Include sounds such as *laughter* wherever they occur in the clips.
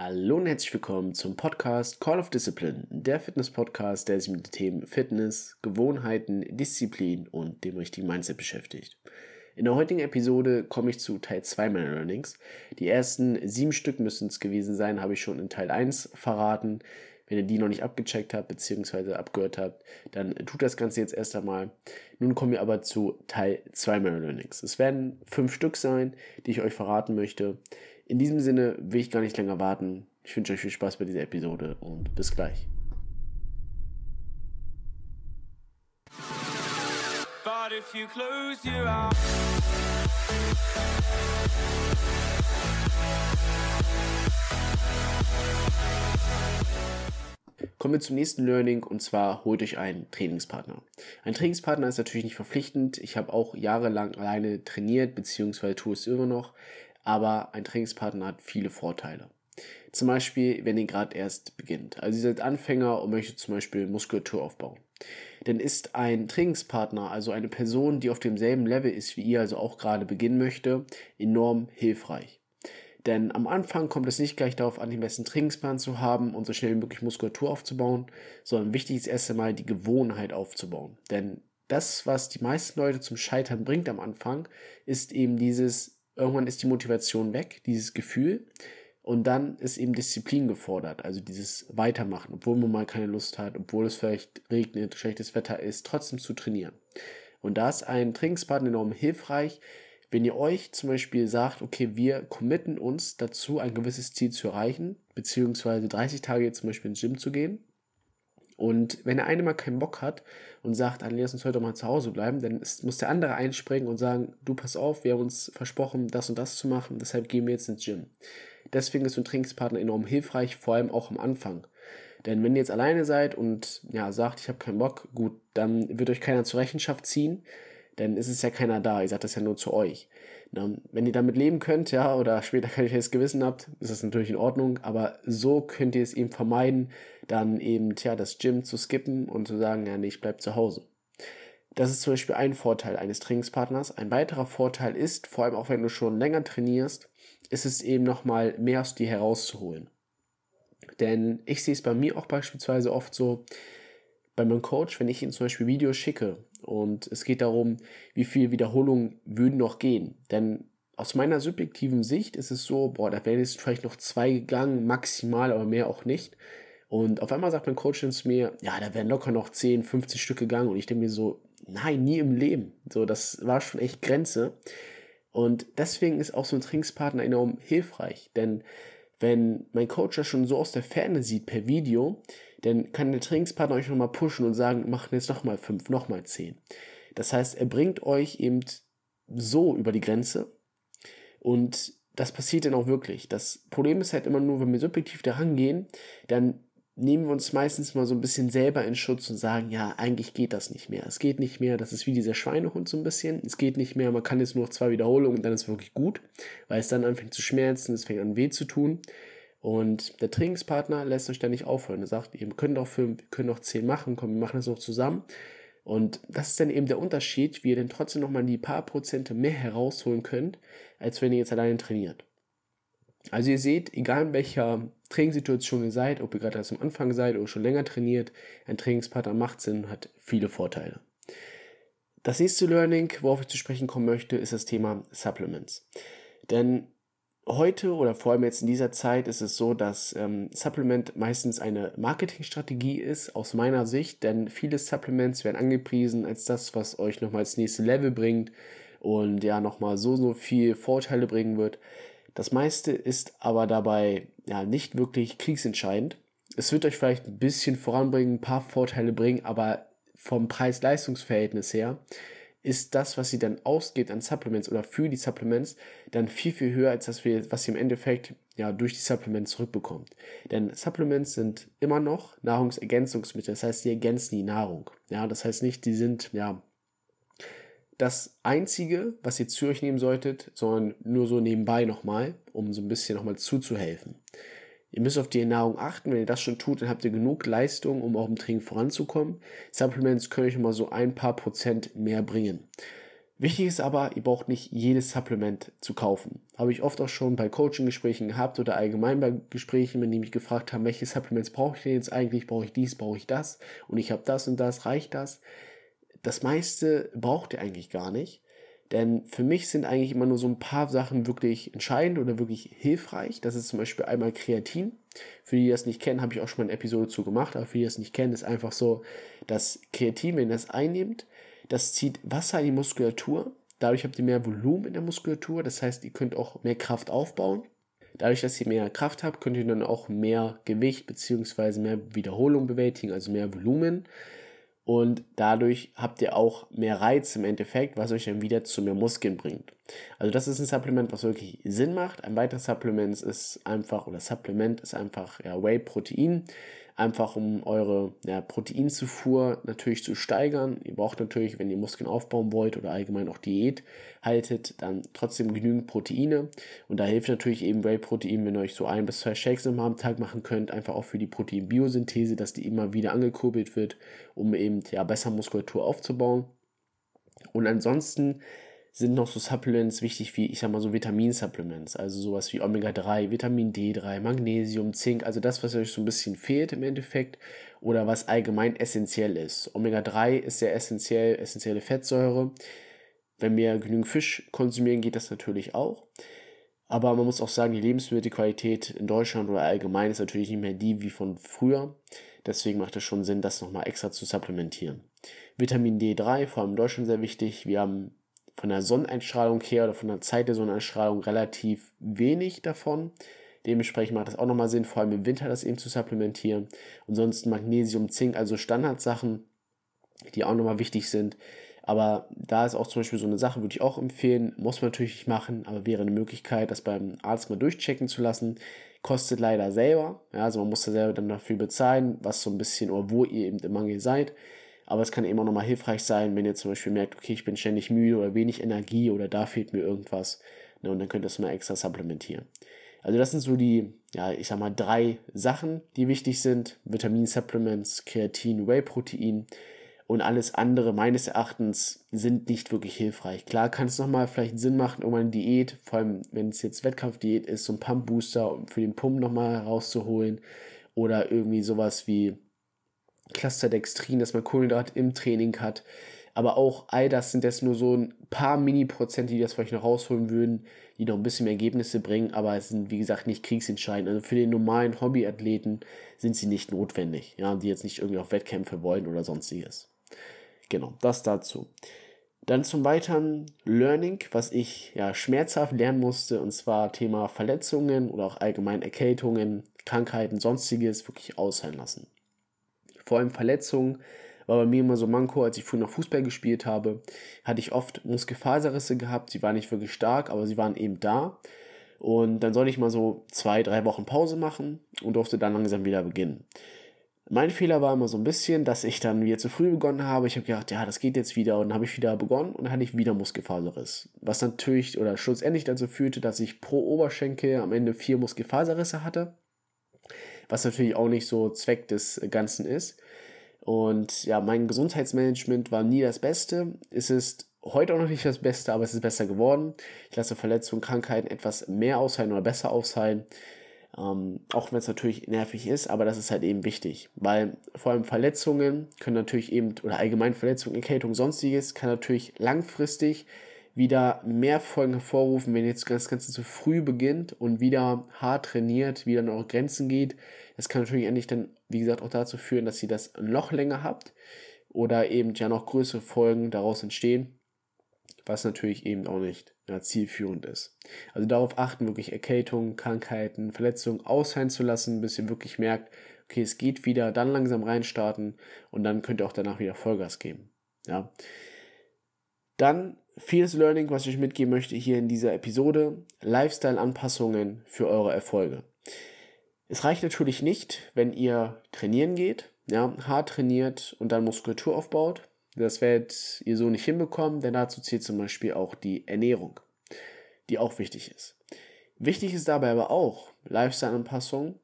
Hallo und herzlich willkommen zum Podcast Call of Discipline, der Fitness-Podcast, der sich mit den Themen Fitness, Gewohnheiten, Disziplin und dem richtigen Mindset beschäftigt. In der heutigen Episode komme ich zu Teil 2 meiner Learnings. Die ersten sieben Stück müssen es gewesen sein, habe ich schon in Teil 1 verraten. Wenn ihr die noch nicht abgecheckt habt bzw. abgehört habt, dann tut das Ganze jetzt erst einmal. Nun kommen wir aber zu Teil 2 meiner Learnings. Es werden fünf Stück sein, die ich euch verraten möchte. In diesem Sinne will ich gar nicht länger warten. Ich wünsche euch viel Spaß bei dieser Episode und bis gleich. But if you close your eyes Kommen wir zum nächsten Learning und zwar holt euch einen Trainingspartner. Ein Trainingspartner ist natürlich nicht verpflichtend. Ich habe auch jahrelang alleine trainiert, beziehungsweise tue es immer noch aber ein Trainingspartner hat viele Vorteile. Zum Beispiel, wenn ihr gerade erst beginnt. Also ihr seid Anfänger und möchtet zum Beispiel Muskulatur aufbauen. Dann ist ein Trainingspartner, also eine Person, die auf demselben Level ist wie ihr, also auch gerade beginnen möchte, enorm hilfreich. Denn am Anfang kommt es nicht gleich darauf an, den besten Trainingsplan zu haben und so schnell wie möglich Muskulatur aufzubauen, sondern wichtig ist erst einmal die Gewohnheit aufzubauen. Denn das, was die meisten Leute zum Scheitern bringt am Anfang, ist eben dieses irgendwann ist die Motivation weg, dieses Gefühl. Und dann ist eben Disziplin gefordert, also dieses Weitermachen, obwohl man mal keine Lust hat, obwohl es vielleicht regnet, schlechtes Wetter ist, trotzdem zu trainieren. Und da ist ein Trainingspartner enorm hilfreich, wenn ihr euch zum Beispiel sagt, okay, wir committen uns dazu, ein gewisses Ziel zu erreichen, beziehungsweise 30 Tage zum Beispiel ins Gym zu gehen, und wenn der eine mal keinen Bock hat und sagt, dann lass uns heute mal zu Hause bleiben, dann ist, muss der andere einspringen und sagen, du pass auf, wir haben uns versprochen, das und das zu machen, deshalb gehen wir jetzt ins Gym. Deswegen ist so ein Trainingspartner enorm hilfreich, vor allem auch am Anfang. Denn wenn ihr jetzt alleine seid und ja, sagt, ich habe keinen Bock, gut, dann wird euch keiner zur Rechenschaft ziehen, denn es ist ja keiner da, ihr sagt das ja nur zu euch. Na, wenn ihr damit leben könnt, ja, oder später *laughs* kein schlechtes Gewissen habt, ist das natürlich in Ordnung, aber so könnt ihr es eben vermeiden, dann eben, tja, das Gym zu skippen und zu sagen, ja, nee, ich bleib zu Hause. Das ist zum Beispiel ein Vorteil eines Trainingspartners. Ein weiterer Vorteil ist, vor allem auch wenn du schon länger trainierst, ist es eben nochmal mehr aus dir herauszuholen. Denn ich sehe es bei mir auch beispielsweise oft so, bei meinem Coach, wenn ich ihm zum Beispiel Videos schicke und es geht darum, wie viel Wiederholungen würden noch gehen. Denn aus meiner subjektiven Sicht ist es so, boah, da wären jetzt vielleicht noch zwei gegangen, maximal, aber mehr auch nicht. Und auf einmal sagt mein Coach zu mir, ja, da wären locker noch 10, 15 Stück gegangen. Und ich denke mir so, nein, nie im Leben. So, das war schon echt Grenze. Und deswegen ist auch so ein Trainingspartner enorm hilfreich. Denn wenn mein Coach das schon so aus der Ferne sieht per Video, dann kann der Trainingspartner euch nochmal pushen und sagen, machen jetzt nochmal fünf, nochmal zehn. Das heißt, er bringt euch eben so über die Grenze und das passiert dann auch wirklich. Das Problem ist halt immer nur, wenn wir subjektiv daran gehen, dann nehmen wir uns meistens mal so ein bisschen selber in Schutz und sagen, ja, eigentlich geht das nicht mehr. Es geht nicht mehr, das ist wie dieser Schweinehund so ein bisschen. Es geht nicht mehr, man kann jetzt nur noch zwei Wiederholungen und dann ist es wirklich gut, weil es dann anfängt zu schmerzen, es fängt an weh zu tun. Und der Trainingspartner lässt euch da nicht aufhören. Er sagt, ihr könnt doch fünf, wir können doch zehn machen, komm, wir machen das noch zusammen. Und das ist dann eben der Unterschied, wie ihr denn trotzdem nochmal die paar Prozente mehr herausholen könnt, als wenn ihr jetzt alleine trainiert. Also ihr seht, egal in welcher Trainingssituation ihr seid, ob ihr gerade erst am Anfang seid oder schon länger trainiert, ein Trainingspartner macht Sinn und hat viele Vorteile. Das nächste Learning, worauf ich zu sprechen kommen möchte, ist das Thema Supplements. Denn heute oder vor allem jetzt in dieser Zeit ist es so, dass ähm, Supplement meistens eine Marketingstrategie ist, aus meiner Sicht, denn viele Supplements werden angepriesen als das, was euch nochmal ins nächste Level bringt und ja nochmal so, so viel Vorteile bringen wird. Das meiste ist aber dabei ja nicht wirklich kriegsentscheidend. Es wird euch vielleicht ein bisschen voranbringen, ein paar Vorteile bringen, aber vom Preis-Leistungs-Verhältnis her ist das, was sie dann ausgeht an Supplements oder für die Supplements, dann viel, viel höher als das, was ihr im Endeffekt ja durch die Supplements zurückbekommt. Denn Supplements sind immer noch Nahrungsergänzungsmittel, das heißt, die ergänzen die Nahrung. Ja, das heißt nicht, die sind ja das Einzige, was ihr zu euch nehmen solltet, sondern nur so nebenbei nochmal, um so ein bisschen nochmal zuzuhelfen. Ihr müsst auf die Ernährung achten. Wenn ihr das schon tut, dann habt ihr genug Leistung, um auch im Training voranzukommen. Supplements können euch immer so ein paar Prozent mehr bringen. Wichtig ist aber, ihr braucht nicht jedes Supplement zu kaufen. Habe ich oft auch schon bei Coaching-Gesprächen gehabt oder allgemein bei Gesprächen, wenn die mich gefragt haben, welche Supplements brauche ich denn jetzt eigentlich? Brauche ich dies, brauche ich das? Und ich habe das und das, reicht das? Das meiste braucht ihr eigentlich gar nicht. Denn für mich sind eigentlich immer nur so ein paar Sachen wirklich entscheidend oder wirklich hilfreich. Das ist zum Beispiel einmal Kreatin. Für die, die das nicht kennen, habe ich auch schon mal eine Episode zu gemacht. Aber für die, die das nicht kennen, ist einfach so, dass Kreatin, wenn ihr das einnehmt, das zieht Wasser in die Muskulatur. Dadurch habt ihr mehr Volumen in der Muskulatur. Das heißt, ihr könnt auch mehr Kraft aufbauen. Dadurch, dass ihr mehr Kraft habt, könnt ihr dann auch mehr Gewicht bzw. mehr Wiederholung bewältigen, also mehr Volumen. Und dadurch habt ihr auch mehr Reiz im Endeffekt, was euch dann wieder zu mehr Muskeln bringt. Also das ist ein Supplement, was wirklich Sinn macht. Ein weiteres Supplement ist einfach, oder Supplement ist einfach ja, Whey-Protein einfach um eure ja, Proteinzufuhr natürlich zu steigern. Ihr braucht natürlich, wenn ihr Muskeln aufbauen wollt oder allgemein auch Diät haltet, dann trotzdem genügend Proteine. Und da hilft natürlich eben Whey-Protein, wenn ihr euch so ein bis zwei Shakes am Tag machen könnt, einfach auch für die Proteinbiosynthese, dass die immer wieder angekurbelt wird, um eben ja, besser Muskulatur aufzubauen. Und ansonsten sind noch so Supplements wichtig wie, ich sag mal, so Vitaminsupplements, also sowas wie Omega-3, Vitamin D3, Magnesium, Zink, also das, was euch so ein bisschen fehlt im Endeffekt oder was allgemein essentiell ist. Omega-3 ist sehr essentiell, essentielle Fettsäure. Wenn wir genügend Fisch konsumieren, geht das natürlich auch. Aber man muss auch sagen, die Lebensmittelqualität in Deutschland oder allgemein ist natürlich nicht mehr die wie von früher. Deswegen macht es schon Sinn, das nochmal extra zu supplementieren. Vitamin D3, vor allem in Deutschland sehr wichtig. Wir haben von der Sonneneinstrahlung her oder von der Zeit der Sonneneinstrahlung relativ wenig davon. Dementsprechend macht das auch nochmal Sinn, vor allem im Winter das eben zu supplementieren. Ansonsten Magnesium, Zink, also Standardsachen, die auch nochmal wichtig sind. Aber da ist auch zum Beispiel so eine Sache, würde ich auch empfehlen, muss man natürlich nicht machen, aber wäre eine Möglichkeit, das beim Arzt mal durchchecken zu lassen. Kostet leider selber, ja, also man muss da selber dann dafür bezahlen, was so ein bisschen oder wo ihr eben im Mangel seid. Aber es kann eben auch nochmal hilfreich sein, wenn ihr zum Beispiel merkt, okay, ich bin ständig müde oder wenig Energie oder da fehlt mir irgendwas. Ne, und dann könnt ihr das mal extra supplementieren. Also das sind so die, ja, ich sag mal, drei Sachen, die wichtig sind. Vitaminsupplements, Kreatin, Whey-Protein und alles andere meines Erachtens sind nicht wirklich hilfreich. Klar kann es nochmal vielleicht Sinn machen, um eine Diät, vor allem wenn es jetzt Wettkampfdiät ist, so ein Pump-Booster für den Pump nochmal herauszuholen oder irgendwie sowas wie Clusterdextrin, dass man Kohlenhydrat im Training hat. Aber auch all das sind jetzt nur so ein paar Mini-Prozent, die das vielleicht noch rausholen würden, die noch ein bisschen mehr Ergebnisse bringen, aber es sind, wie gesagt, nicht kriegsentscheidend. Also für den normalen Hobbyathleten sind sie nicht notwendig, ja, die jetzt nicht irgendwie auf Wettkämpfe wollen oder sonstiges. Genau, das dazu. Dann zum weiteren Learning, was ich ja schmerzhaft lernen musste, und zwar Thema Verletzungen oder auch allgemein Erkältungen, Krankheiten, sonstiges wirklich ausheilen lassen vor allem Verletzungen, war bei mir immer so Manko, als ich früher noch Fußball gespielt habe, hatte ich oft Muskelfaserrisse gehabt. Sie waren nicht wirklich stark, aber sie waren eben da. Und dann sollte ich mal so zwei, drei Wochen Pause machen und durfte dann langsam wieder beginnen. Mein Fehler war immer so ein bisschen, dass ich dann wieder zu früh begonnen habe. Ich habe gedacht, ja, das geht jetzt wieder. Und dann habe ich wieder begonnen und dann hatte ich wieder Muskelfaserriss. Was natürlich oder schlussendlich dazu führte, dass ich pro Oberschenkel am Ende vier Muskelfaserrisse hatte was natürlich auch nicht so Zweck des Ganzen ist. Und ja, mein Gesundheitsmanagement war nie das Beste. Es ist heute auch noch nicht das Beste, aber es ist besser geworden. Ich lasse Verletzungen, Krankheiten etwas mehr aushalten oder besser aushalten. Ähm, auch wenn es natürlich nervig ist, aber das ist halt eben wichtig, weil vor allem Verletzungen können natürlich eben, oder allgemein Verletzungen, Erkältung, sonstiges, kann natürlich langfristig wieder mehr Folgen hervorrufen, wenn jetzt das Ganze zu früh beginnt und wieder hart trainiert, wieder an eure Grenzen geht. Das kann natürlich endlich dann, wie gesagt, auch dazu führen, dass ihr das noch länger habt oder eben ja noch größere Folgen daraus entstehen, was natürlich eben auch nicht ja, zielführend ist. Also darauf achten, wirklich Erkältungen, Krankheiten, Verletzungen ausheilen zu lassen, bis ihr wirklich merkt, okay, es geht wieder, dann langsam reinstarten und dann könnt ihr auch danach wieder Vollgas geben. Ja. Dann vieles Learning, was ich mitgeben möchte hier in dieser Episode. Lifestyle-Anpassungen für eure Erfolge. Es reicht natürlich nicht, wenn ihr trainieren geht, ja, hart trainiert und dann Muskulatur aufbaut. Das werdet ihr so nicht hinbekommen, denn dazu zählt zum Beispiel auch die Ernährung, die auch wichtig ist. Wichtig ist dabei aber auch Lifestyle-Anpassung,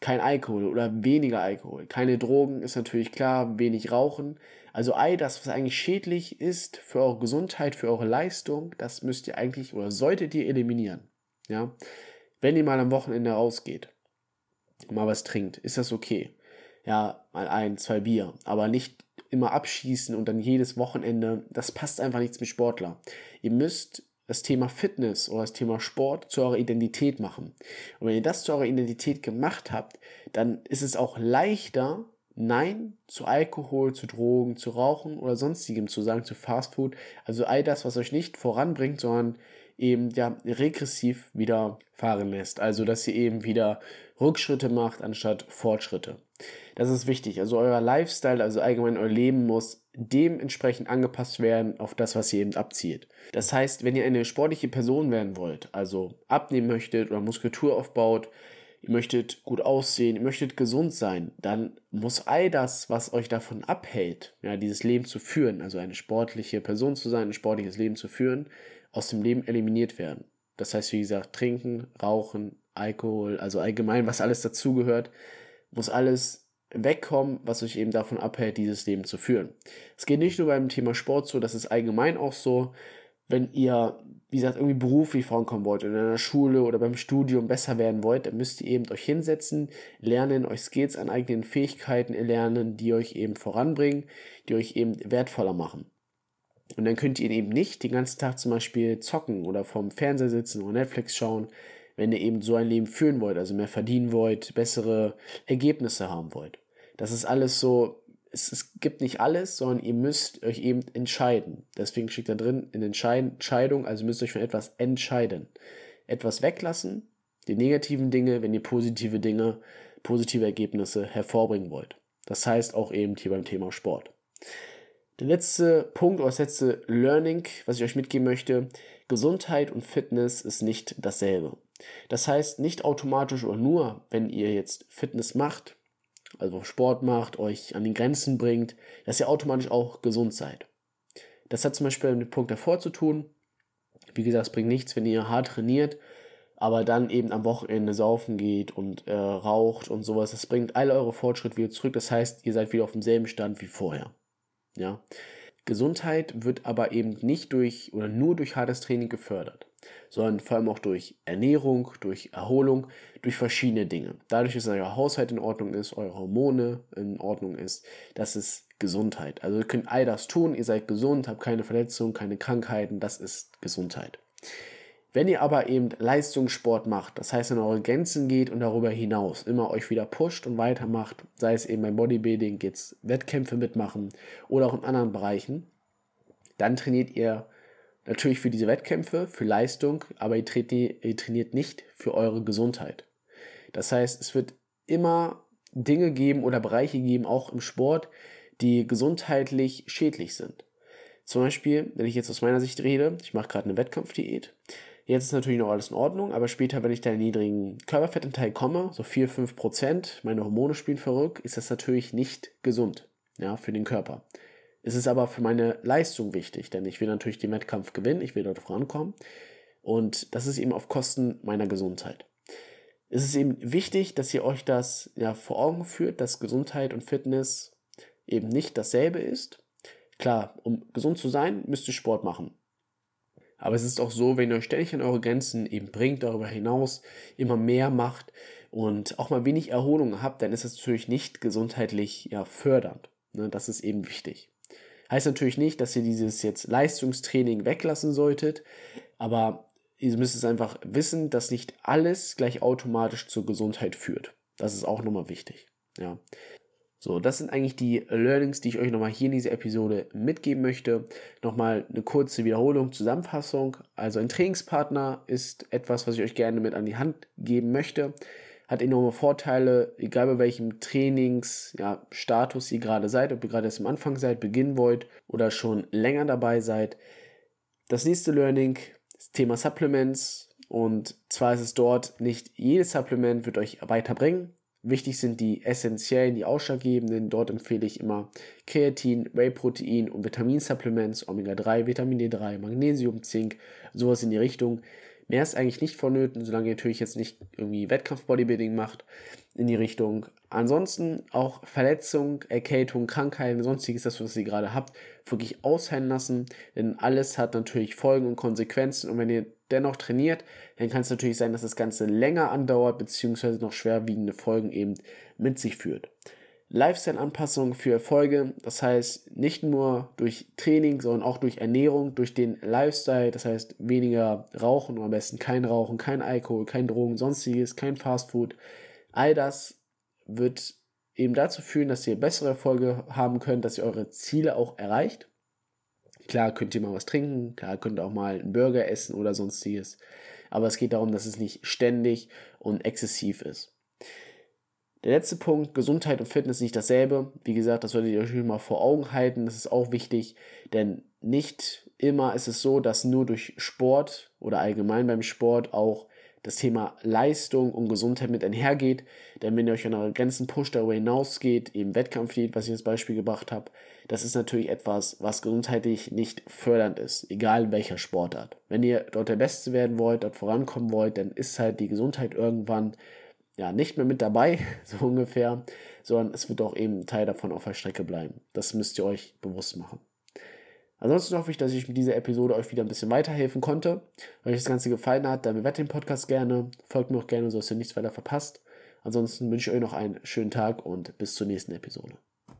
kein Alkohol oder weniger Alkohol. Keine Drogen ist natürlich klar, wenig Rauchen. Also all das, was eigentlich schädlich ist für eure Gesundheit, für eure Leistung, das müsst ihr eigentlich oder solltet ihr eliminieren. Ja? Wenn ihr mal am Wochenende rausgeht, mal was trinkt, ist das okay. Ja, mal ein, zwei Bier, aber nicht immer abschießen und dann jedes Wochenende, das passt einfach nichts mit Sportler. Ihr müsst das Thema Fitness oder das Thema Sport zu eurer Identität machen. Und wenn ihr das zu eurer Identität gemacht habt, dann ist es auch leichter, Nein zu Alkohol, zu Drogen, zu Rauchen oder sonstigem zu sagen, zu Fastfood. Also all das, was euch nicht voranbringt, sondern eben ja regressiv wieder fahren lässt. Also dass ihr eben wieder Rückschritte macht anstatt Fortschritte. Das ist wichtig. Also euer Lifestyle, also allgemein euer Leben muss dementsprechend angepasst werden auf das, was ihr eben abzielt. Das heißt, wenn ihr eine sportliche Person werden wollt, also abnehmen möchtet oder Muskulatur aufbaut, ihr möchtet gut aussehen, ihr möchtet gesund sein, dann muss all das, was euch davon abhält, ja, dieses Leben zu führen, also eine sportliche Person zu sein, ein sportliches Leben zu führen, aus dem Leben eliminiert werden. Das heißt, wie gesagt, trinken, rauchen, Alkohol, also allgemein, was alles dazugehört, muss alles wegkommen, was euch eben davon abhält, dieses Leben zu führen. Es geht nicht nur beim Thema Sport so, das ist allgemein auch so, wenn ihr, wie gesagt, irgendwie beruflich vorankommen wollt, in einer Schule oder beim Studium besser werden wollt, dann müsst ihr eben euch hinsetzen, lernen, euch Skills an eigenen Fähigkeiten erlernen, die euch eben voranbringen, die euch eben wertvoller machen. Und dann könnt ihr eben nicht den ganzen Tag zum Beispiel zocken oder vorm Fernseher sitzen oder Netflix schauen, wenn ihr eben so ein Leben führen wollt, also mehr verdienen wollt, bessere Ergebnisse haben wollt. Das ist alles so, es, es gibt nicht alles, sondern ihr müsst euch eben entscheiden. Deswegen steht da drin in Entscheidung, also müsst ihr euch für etwas entscheiden. Etwas weglassen, die negativen Dinge, wenn ihr positive Dinge, positive Ergebnisse hervorbringen wollt. Das heißt auch eben hier beim Thema Sport. Der letzte Punkt oder das letzte Learning, was ich euch mitgeben möchte, Gesundheit und Fitness ist nicht dasselbe. Das heißt nicht automatisch oder nur, wenn ihr jetzt Fitness macht, also Sport macht, euch an die Grenzen bringt, dass ihr automatisch auch gesund seid. Das hat zum Beispiel mit dem Punkt davor zu tun. Wie gesagt, es bringt nichts, wenn ihr hart trainiert, aber dann eben am Wochenende saufen geht und äh, raucht und sowas. Das bringt all eure Fortschritte wieder zurück. Das heißt, ihr seid wieder auf demselben Stand wie vorher. Ja. Gesundheit wird aber eben nicht durch oder nur durch hartes Training gefördert, sondern vor allem auch durch Ernährung, durch Erholung, durch verschiedene Dinge. Dadurch, dass euer Haushalt in Ordnung ist, eure Hormone in Ordnung ist, das ist Gesundheit. Also ihr könnt all das tun, ihr seid gesund, habt keine Verletzungen, keine Krankheiten, das ist Gesundheit. Wenn ihr aber eben Leistungssport macht, das heißt, in eure Grenzen geht und darüber hinaus immer euch wieder pusht und weitermacht, sei es eben beim Bodybuilding, jetzt Wettkämpfe mitmachen oder auch in anderen Bereichen, dann trainiert ihr natürlich für diese Wettkämpfe, für Leistung, aber ihr trainiert nicht für eure Gesundheit. Das heißt, es wird immer Dinge geben oder Bereiche geben, auch im Sport, die gesundheitlich schädlich sind. Zum Beispiel, wenn ich jetzt aus meiner Sicht rede, ich mache gerade eine Wettkampfdiät, Jetzt ist natürlich noch alles in Ordnung, aber später, wenn ich da in niedrigen Körperfettanteil komme, so 4, 5 Prozent, meine Hormone spielen verrückt, ist das natürlich nicht gesund ja, für den Körper. Es ist aber für meine Leistung wichtig, denn ich will natürlich den Wettkampf gewinnen, ich will dort vorankommen und das ist eben auf Kosten meiner Gesundheit. Es ist eben wichtig, dass ihr euch das ja vor Augen führt, dass Gesundheit und Fitness eben nicht dasselbe ist. Klar, um gesund zu sein, müsst ihr Sport machen. Aber es ist auch so, wenn ihr euch ständig an eure Grenzen eben bringt, darüber hinaus immer mehr macht und auch mal wenig Erholung habt, dann ist das natürlich nicht gesundheitlich ja, fördernd. Ne? Das ist eben wichtig. Heißt natürlich nicht, dass ihr dieses jetzt Leistungstraining weglassen solltet, aber ihr müsst es einfach wissen, dass nicht alles gleich automatisch zur Gesundheit führt. Das ist auch nochmal wichtig. Ja. So, das sind eigentlich die Learnings, die ich euch nochmal hier in dieser Episode mitgeben möchte. Nochmal eine kurze Wiederholung, Zusammenfassung. Also ein Trainingspartner ist etwas, was ich euch gerne mit an die Hand geben möchte. Hat enorme Vorteile, egal bei welchem Trainingsstatus ja, ihr gerade seid, ob ihr gerade erst am Anfang seid, beginnen wollt oder schon länger dabei seid. Das nächste Learning, das Thema Supplements. Und zwar ist es dort, nicht jedes Supplement wird euch weiterbringen. Wichtig sind die essentiellen, die ausschlaggebenden. Dort empfehle ich immer Kreatin, Whey-Protein und Vitaminsupplements, Omega-3, Vitamin D3, Magnesium, Zink, sowas in die Richtung. Mehr ist eigentlich nicht vonnöten, solange ihr natürlich jetzt nicht irgendwie Wettkampf-Bodybuilding macht in die Richtung. Ansonsten auch Verletzung, Erkältung, Krankheiten, sonstiges, das, was ihr gerade habt, wirklich ausheilen lassen. Denn alles hat natürlich Folgen und Konsequenzen. Und wenn ihr dennoch trainiert, dann kann es natürlich sein, dass das Ganze länger andauert, beziehungsweise noch schwerwiegende Folgen eben mit sich führt. Lifestyle-Anpassung für Erfolge, das heißt nicht nur durch Training, sondern auch durch Ernährung, durch den Lifestyle, das heißt weniger Rauchen am besten kein Rauchen, kein Alkohol, kein Drogen, sonstiges, kein Fastfood. All das wird eben dazu führen, dass ihr bessere Erfolge haben könnt, dass ihr eure Ziele auch erreicht. Klar könnt ihr mal was trinken, klar könnt ihr auch mal einen Burger essen oder sonstiges. Aber es geht darum, dass es nicht ständig und exzessiv ist. Der letzte Punkt, Gesundheit und Fitness nicht dasselbe. Wie gesagt, das solltet ihr euch mal vor Augen halten. Das ist auch wichtig, denn nicht immer ist es so, dass nur durch Sport oder allgemein beim Sport auch das Thema Leistung und Gesundheit mit einhergeht. Denn wenn ihr euch an eure Grenzen pusht, darüber hinausgeht, eben Wettkampflied, was ich als Beispiel gebracht habe, das ist natürlich etwas, was gesundheitlich nicht fördernd ist, egal in welcher Sportart. Wenn ihr dort der Beste werden wollt, dort vorankommen wollt, dann ist halt die Gesundheit irgendwann ja, nicht mehr mit dabei, *laughs* so ungefähr, sondern es wird auch eben Teil davon auf der Strecke bleiben. Das müsst ihr euch bewusst machen. Ansonsten hoffe ich, dass ich mit dieser Episode euch wieder ein bisschen weiterhelfen konnte. Wenn euch das Ganze gefallen hat, dann bewertet den Podcast gerne, folgt mir auch gerne, so dass ihr nichts weiter verpasst. Ansonsten wünsche ich euch noch einen schönen Tag und bis zur nächsten Episode.